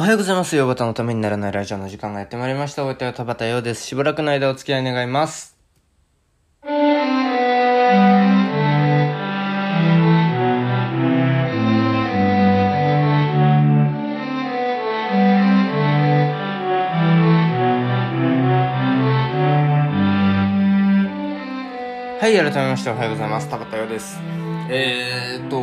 おはようございます。ヨバタのためにならないラジオの時間がやってまいりました。お相手は田畑洋です。しばらくの間お付き合い願います。はい、改めましておはようございます。田畑洋です。えーっと、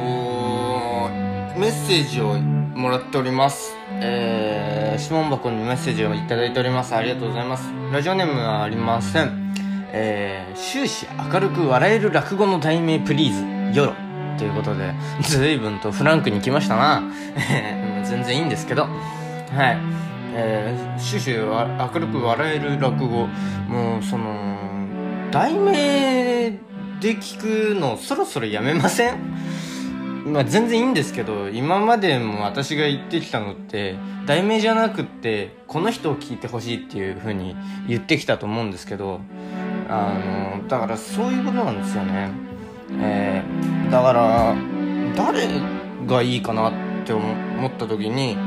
メッセージをもらっております。えー、質問箱にメッセージをいただいております。ありがとうございます。ラジオネームはありません。えー、終始明るく笑える落語の題名プリーズ、よろ。ということで、随分とフランクに来ましたな。全然いいんですけど。はい。えー、終始明るく笑える落語。もう、その、題名で聞くのそろそろやめません？まあ全然いいんですけど今までも私が言ってきたのって題名じゃなくってこの人を聞いてほしいっていう風に言ってきたと思うんですけどあのだからそういうことなんですよね。えー、だから誰がいいかなって思った時に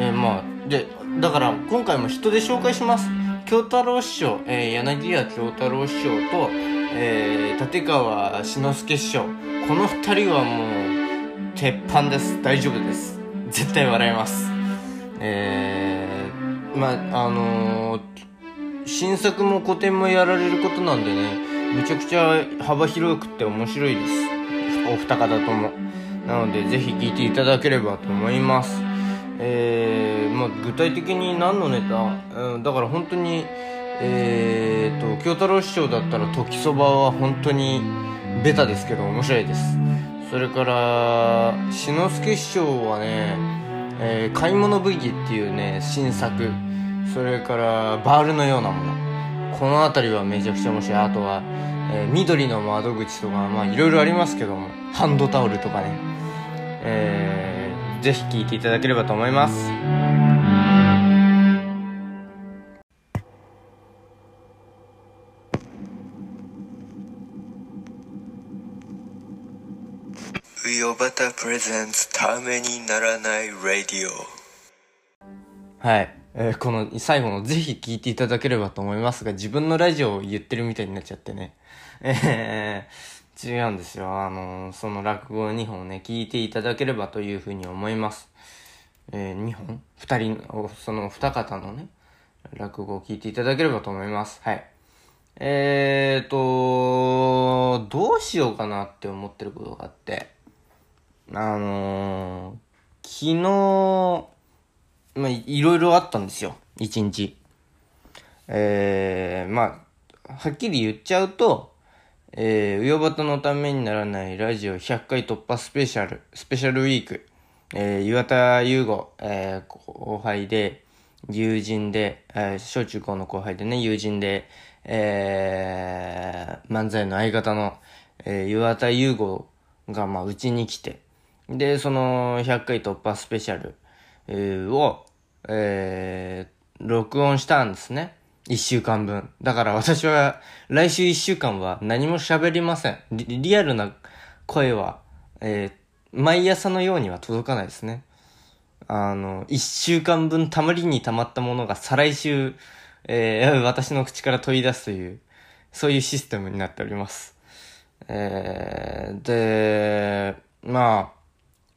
えー、まあでだから今回も人で紹介します。京太郎師匠、えー、柳家京太郎師匠と、え、立川志の輔師匠。この二人はもう鉄板です。大丈夫です。絶対笑えます。えー、まああのー、新作も古典もやられることなんでねめちゃくちゃ幅広くて面白いです。お二方とも。なのでぜひ聴いていただければと思います。えー、まあ、具体的に何のネタ、うん、だから本当にえーと京太郎師匠だったら時そばは本当にベタですけど面白いです。それから志の輔師匠はね、えー、買い物ブギっていうね新作。それからバールのようなもの。この辺りはめちゃくちゃ面白い。あとは、えー、緑の窓口とかまあいろいろありますけども。ハンドタオルとかね。えーぜひ聴いていただければと思います。プレゼンツためにならないラディオはい。えー、この最後のぜひ聴いていただければと思いますが、自分のラジオを言ってるみたいになっちゃってね。えー、違うんですよ。あのー、その落語2本ね、聞いていただければというふうに思います。えー、2本 ?2 人の、その二方のね、落語を聞いていただければと思います。はい。えーと、どうしようかなって思ってることがあって、あのー、昨日、まあ、いろいろあったんですよ。一日。えー、まあ、はっきり言っちゃうと、えー、うよばたのためにならないラジオ100回突破スペシャル、スペシャルウィーク。えー、岩田優吾、えー、後輩で、友人で、えー、小中高の後輩でね、友人で、えー、漫才の相方の、えー、岩田優吾が、まあ、うちに来て、で、その、100回突破スペシャル、を、えー、録音したんですね。一週間分。だから私は、来週一週間は何も喋りません。リリアルな声は、えー、毎朝のようには届かないですね。あの、一週間分たまりに溜まったものが再来週、えー、私の口から問い出すという、そういうシステムになっております。えー、で、まあ、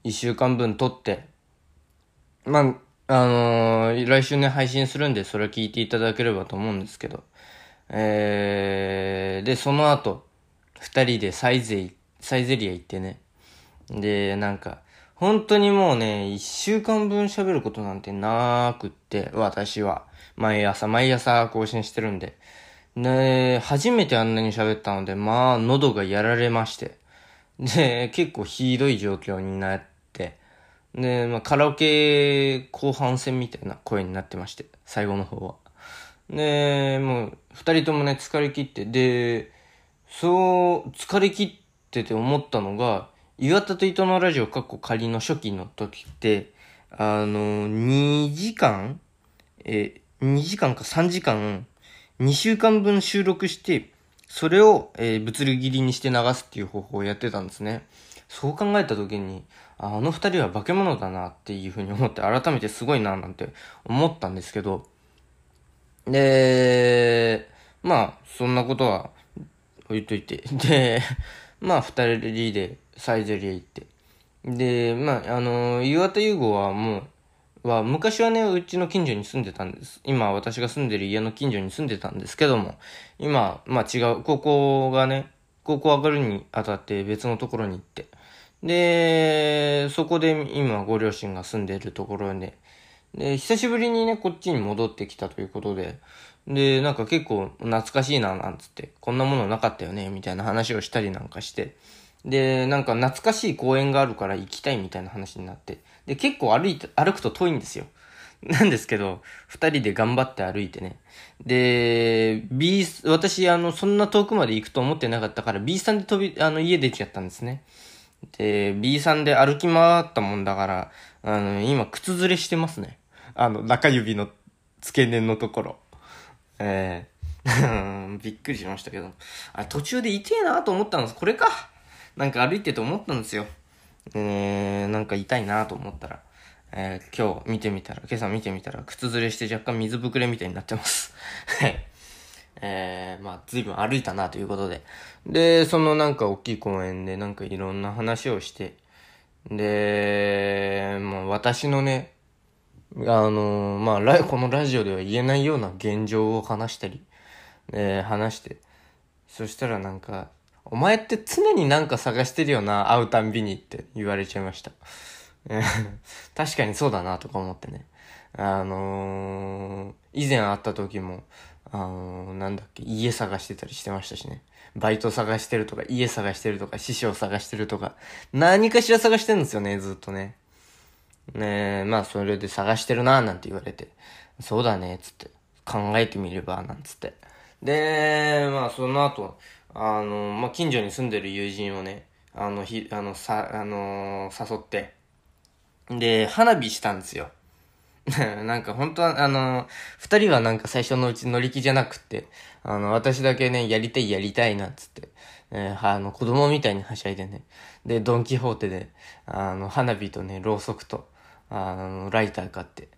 一週間分撮って、まあ、あのー、来週ね、配信するんで、それ聞いていただければと思うんですけど、えー、で、その後、二人でサイゼ、サイゼリア行ってね、で、なんか、本当にもうね、一週間分喋ることなんてなくって、私は。毎朝、毎朝更新してるんで。で、初めてあんなに喋ったので、まあ、喉がやられまして。で、結構ひどい状況になって。で、まあ、カラオケ後半戦みたいな声になってまして、最後の方は。で、もう、二人ともね、疲れ切って、で、そう、疲れ切ってて思ったのが、岩田と糸のラジオ、かっこ仮の初期の時って、あの、2時間？え、2時間か3時間、2週間分収録して、それを、えー、ぶつる切りにして流すっていう方法をやってたんですね。そう考えた時に、あの二人は化け物だなっていうふうに思って、改めてすごいななんて思ったんですけど、で、まあ、そんなことは置いといて。で、まあ、二人でサイゼリア行って。で、まあ、あの、岩田優吾はもう、は、昔はね、うちの近所に住んでたんです。今、私が住んでる家の近所に住んでたんですけども、今、まあ違う、高校がね、高校上がるにあたって別のところに行って、で、そこで今、ご両親が住んでいるところで、で、久しぶりにね、こっちに戻ってきたということで、で、なんか結構懐かしいな、なんつって、こんなものなかったよね、みたいな話をしたりなんかして、で、なんか懐かしい公園があるから行きたいみたいな話になって。で、結構歩いて、歩くと遠いんですよ。なんですけど、二人で頑張って歩いてね。で、B、私、あの、そんな遠くまで行くと思ってなかったから、B さんで飛び、あの、家出ちゃったんですね。で、B さんで歩き回ったもんだから、あの、今、靴ずれしてますね。あの、中指の付け根のところ。ええー、びっくりしましたけど。あ、途中で痛えなと思ったんです。これか。なんか歩いてて思ったんですよ。えー、なんか痛いなと思ったら、えー、今日見てみたら、今朝見てみたら、靴ずれして若干水ぶくれみたいになってます。はい。えー、まあ、随分歩いたなということで。で、そのなんか大きい公園でなんかいろんな話をして、で、まあ私のね、あのー、まあ、このラジオでは言えないような現状を話したり、えー、話して、そしたらなんか、お前って常になんか探してるよな、会うたんびにって言われちゃいました。確かにそうだなとか思ってね。あのー、以前会った時も、あの、なんだっけ、家探してたりしてましたしね。バイト探してるとか、家探してるとか、師匠探してるとか、何かしら探してるんですよね、ずっとね。ねえ、まあそれで探してるな、なんて言われて。そうだね、つって。考えてみれば、なんつって。で、まあその後、あの、まあ、近所に住んでる友人をね、あの、ひ、あの、さ、あのー、誘って、で、花火したんですよ。なんか本当は、あの、二人はなんか最初のうち乗り気じゃなくて、あの、私だけね、やりたいやりたいな、っつって、えー、あの、子供みたいにはしゃいでね、で、ドンキホーテで、あの、花火とね、ろうそくと、あの、ライター買って、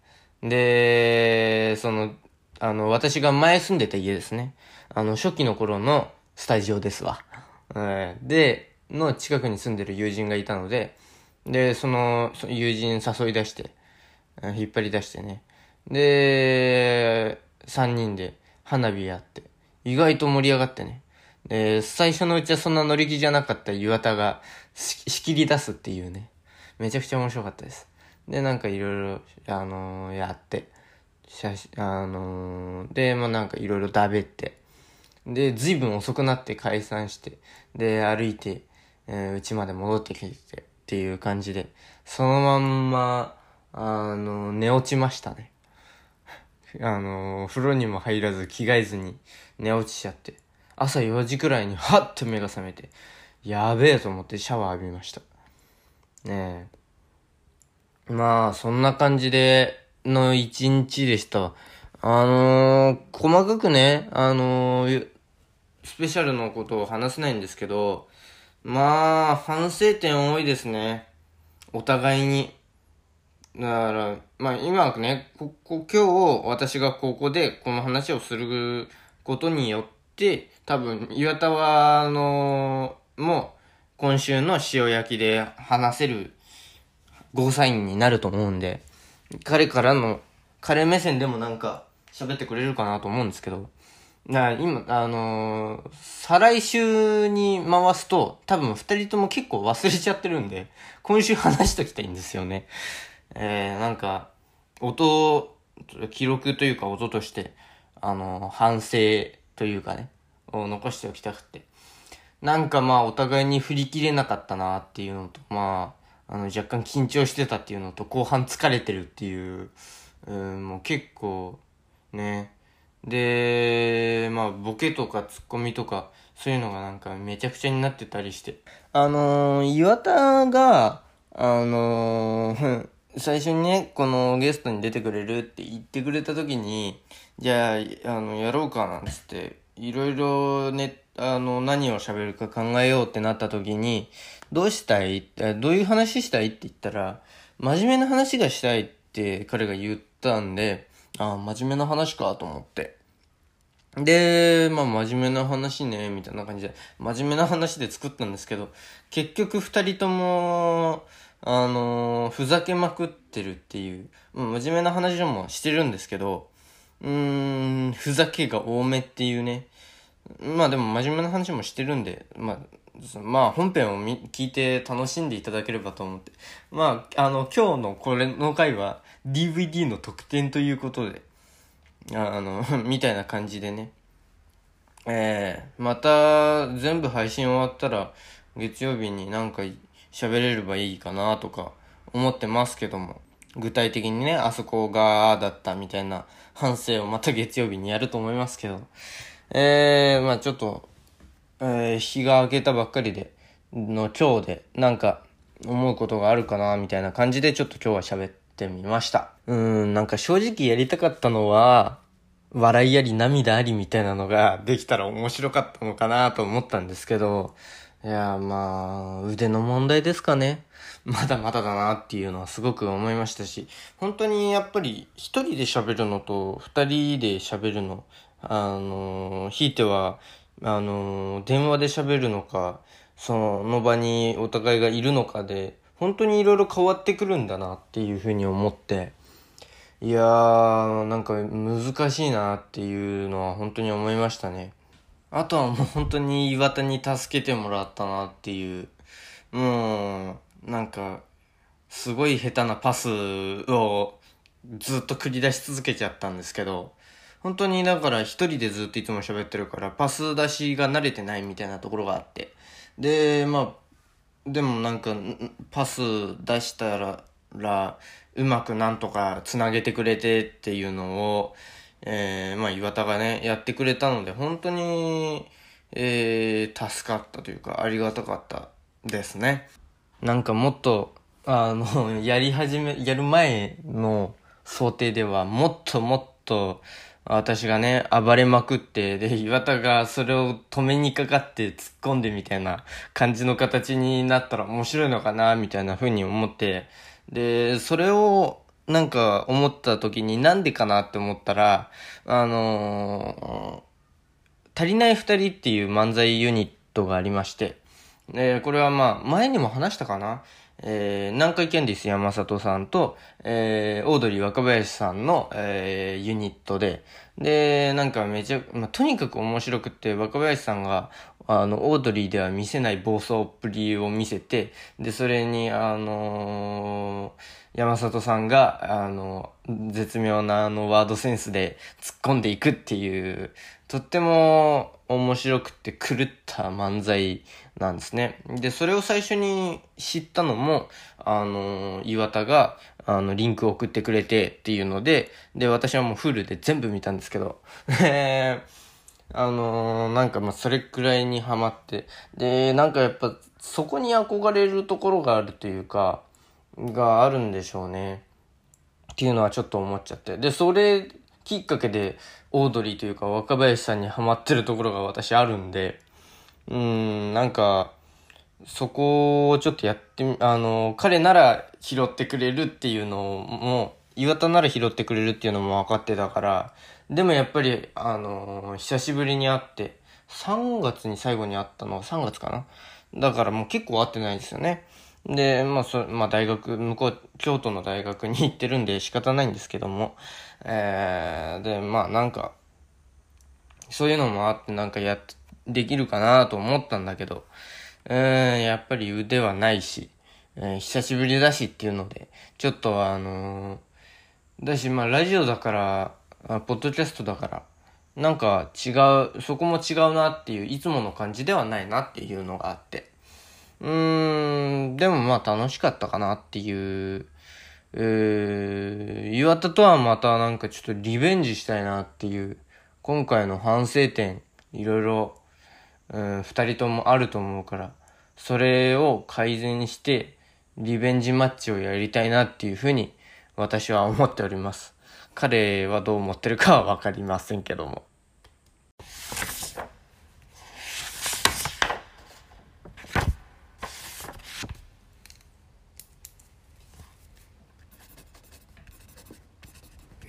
で、その、あの、私が前住んでた家ですね。あの、初期の頃の、スタジオですわ。えー、で、の近くに住んでる友人がいたので、で、その、その友人誘い出して、引っ張り出してね。で、三人で花火やって、意外と盛り上がってね。で、最初のうちはそんな乗り気じゃなかった岩田が仕切り出すっていうね。めちゃくちゃ面白かったです。で、なんかいろいろ、あのー、やって、写真、あのー、で、まあなんかいろいろだべって、で、随分遅くなって解散して、で、歩いて、えー、家まで戻ってきてっていう感じで、そのまんま、あの、寝落ちましたね。あの、風呂にも入らず着替えずに寝落ちしちゃって、朝4時くらいにハッと目が覚めて、やべえと思ってシャワー浴びました。ねえ。まあ、そんな感じでの一日でした。あのー、細かくね、あのー、スペシャルのことを話せないんですけど、まあ、反省点多いですね。お互いに。だから、まあ今ね、ここ、今日私がここでこの話をすることによって、多分、岩田は、あの、もう、今週の塩焼きで話せるゴーサインになると思うんで、彼からの、彼目線でもなんか喋ってくれるかなと思うんですけど、な今、あのー、再来週に回すと、多分二人とも結構忘れちゃってるんで、今週話しときたいんですよね。えー、なんか、音、記録というか音として、あの、反省というかね、を残しておきたくて。なんかまあ、お互いに振り切れなかったなっていうのと、まあ、あの、若干緊張してたっていうのと、後半疲れてるっていう、うん、もう結構、ね、で、まあ、ボケとかツッコミとか、そういうのがなんかめちゃくちゃになってたりして。あのー、岩田が、あのー、最初にね、このゲストに出てくれるって言ってくれた時に、じゃあ、あの、やろうかなんつって、いろいろね、あの、何を喋るか考えようってなった時に、どうしたい？どういう話したいって言ったら、真面目な話がしたいって彼が言ったんで、ああ、真面目な話かと思って。で、まあ真面目な話ね、みたいな感じで、真面目な話で作ったんですけど、結局二人とも、あのーふざけまくってるっていう、うん真面目な話もしてるんですけど、うーん、ふざけが多めっていうね。まあでも真面目な話もしてるんで、まあ、まあ本編を聞いて楽しんでいただければと思って。まあ、あの、今日のこれの回は DVD の特典ということで、あの、みたいな感じでね。ええまた全部配信終わったら月曜日になんか喋れればいいかなとか思ってますけども。具体的にね、あそこがだったみたいな反省をまた月曜日にやると思いますけど。ええまあちょっと、えー日が明けたばっかりで、の今日で、なんか、思うことがあるかな、みたいな感じで、ちょっと今日は喋ってみました。うん、なんか正直やりたかったのは、笑いあり涙ありみたいなのができたら面白かったのかなと思ったんですけど、いや、まあ、腕の問題ですかね。まだまだだなっていうのはすごく思いましたし、本当にやっぱり一人で喋るのと二人で喋るの、あの、ひいては、あの、電話で喋るのか、その場にお互いがいるのかで、本当にいろいろ変わってくるんだなっていうふうに思って、いやー、なんか難しいなっていうのは本当に思いましたね。あとはもう本当に岩田に助けてもらったなっていう、もう、なんか、すごい下手なパスをずっと繰り出し続けちゃったんですけど、本当にだから一人でずっといつも喋ってるから、パス出しが慣れてないみたいなところがあって。で、まあ、でもなんか、パス出したら、うまくなんとか繋げてくれてっていうのを、えー、まあ岩田がね、やってくれたので、本当に、えー、助かったというか、ありがたかったですね。なんかもっと、あの、やり始め、やる前の想定では、もっともっと、私がね、暴れまくって、で、岩田がそれを止めにかかって突っ込んでみたいな感じの形になったら面白いのかな、みたいな風に思って、で、それを、なんか思った時になんでかなって思ったら、あのー足りない二人っていう漫才ユニットがありまして、えーこれはまあ、前にも話したかな？えー、南海キャンディス山里さんと、えー、オードリー若林さんの、えー、ユニットで、で、なんかめちゃ、まあ、とにかく面白くって、若林さんが、あの、オードリーでは見せない暴走っぷりを見せて、で、それに、あのー山里さんが、あの、絶妙なあのワードセンスで突っ込んでいくっていう、とっても面白くて狂った漫才なんですね。で、それを最初に知ったのも、あの、岩田が、あの、リンクを送ってくれてっていうので、で、私はもうフルで全部見たんですけど、えーあのーなんかまあそれくらいにハマって、で、なんかやっぱそこに憧れるところがあるというか、があるんでしょうね。っていうのはちょっと思っちゃって。で、それきっかけでオードリーというか若林さんにハマってるところが私あるんで、うん、なんか、そこをちょっとやってみ、あの、彼なら拾ってくれるっていうのも、岩田なら拾ってくれるっていうのも分かってたから、でもやっぱり、あの、久しぶりに会って、3月に最後に会ったのは3月かな？だからもう結構会ってないですよね。で、まあ、そ、まあ、大学、向こう、京都の大学に行ってるんで仕方ないんですけども、えー、で、まあ、なんか、そういうのもあってなんかや、できるかなと思ったんだけど、うん、やっぱり腕はないし、えー久しぶりだしっていうので、ちょっとあのーだし、まあ、ラジオだから、あポッドキャストだから、なんか違う、そこも違うなっていう、いつもの感じではないなっていうのがあって。うーん、でもまあ楽しかったかなっていう、えー、岩田とはまたなんかちょっとリベンジしたいなっていう、今回の反省点、いろいろ、うん、二人ともあると思うから、それを改善して、リベンジマッチをやりたいなっていうふうに、私は思っております。彼はどう思ってるかはわかりませんけども。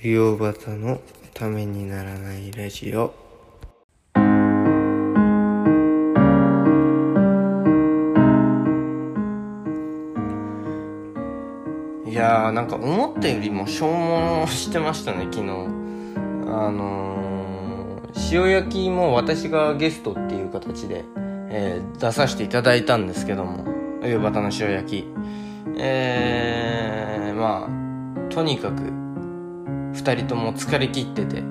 魚端のためにならないラジオ。いやーなんか思ったよりも消耗してましたね昨日。あのー、塩焼きも私がゲストっていう形で、えー、出させていただいたんですけども夕方の塩焼き。えー、まあとにかく2人とも疲れ切ってて。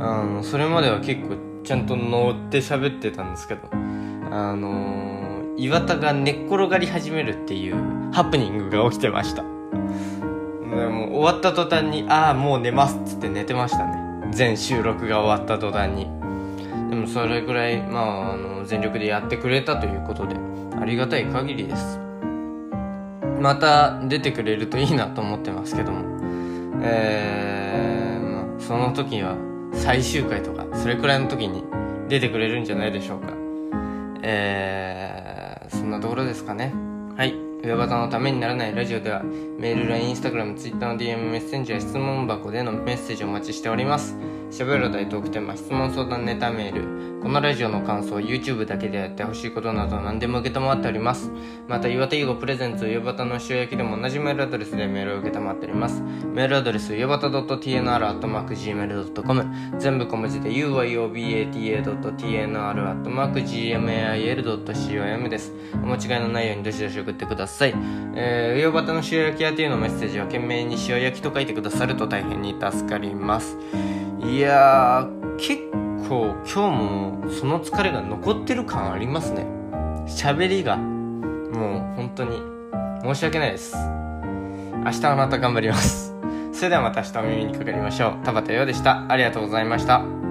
あのそれまでは結構ちゃんと乗って喋ってたんですけど。あのー、岩田が寝っ転がり始めるっていうハプニングが起きてました。でも終わった途端に「ああもう寝ます」っつって寝てましたね。全収録が終わった途端に。でもそれぐらいまああの全力でやってくれたということでありがたい限りです。また出てくれるといいなと思ってますけども。えー、まあ、その時は最終回とかそれくらいの時に出てくれるんじゃないでしょうか。えー、そんなところですかね。はい。親方のためにならないラジオではメール、LINE、Instagram、Twitter の DM、メッセンジャー、質問箱でのメッセージをお待ちしております。しゃべる大トークテーマ、質問相談ネタメール、このラジオの感想、YouTube だけでやってほしいことなど何でも受け止まっております。また、岩手囲碁プレゼンツ、岩端の塩焼きでも同じメールアドレスでメールを受け止まっております。メールアドレス、岩端 .tnr.gmail.com 全部小文字で uyobata.tnr.gmail.com です。お間違いのないようにどしどし送ってください。えー、岩端の塩焼き屋というのメッセージは懸命に塩焼きと書いてくださると大変に助かります。いやー、結構今日もその疲れが残ってる感ありますね。喋りが、もう本当に申し訳ないです。明日はまた頑張ります。それではまた明日お耳にかかりましょう。田畑陽でした。ありがとうございました。